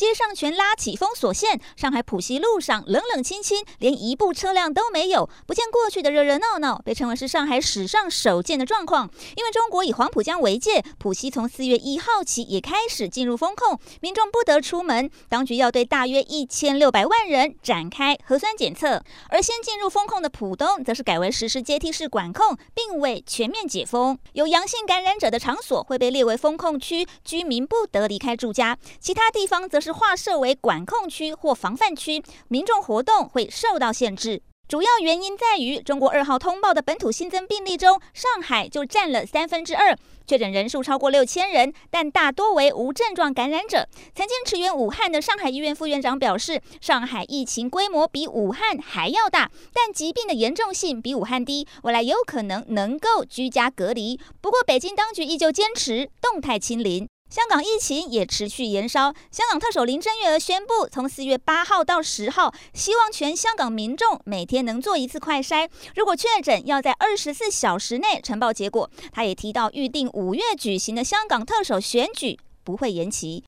街上全拉起封锁线，上海浦西路上冷冷清清，连一部车辆都没有。不见过去的热热闹闹，被称为是上海史上首见的状况。因为中国以黄浦江为界，浦西从四月一号起也开始进入封控，民众不得出门，当局要对大约一千六百万人展开核酸检测。而先进入封控的浦东，则是改为实施阶梯式管控，并未全面解封。有阳性感染者的场所会被列为封控区，居民不得离开住家；其他地方则是划设为管控区或防范区，民众活动会受到限制。主要原因在于，中国二号通报的本土新增病例中，上海就占了三分之二，确诊人数超过六千人，但大多为无症状感染者。曾经驰援武汉的上海医院副院长表示，上海疫情规模比武汉还要大，但疾病的严重性比武汉低，未来有可能能够居家隔离。不过，北京当局依旧坚持动态清零。香港疫情也持续延烧。香港特首林郑月娥宣布，从四月八号到十号，希望全香港民众每天能做一次快筛。如果确诊，要在二十四小时内呈报结果。她也提到，预定五月举行的香港特首选举不会延期。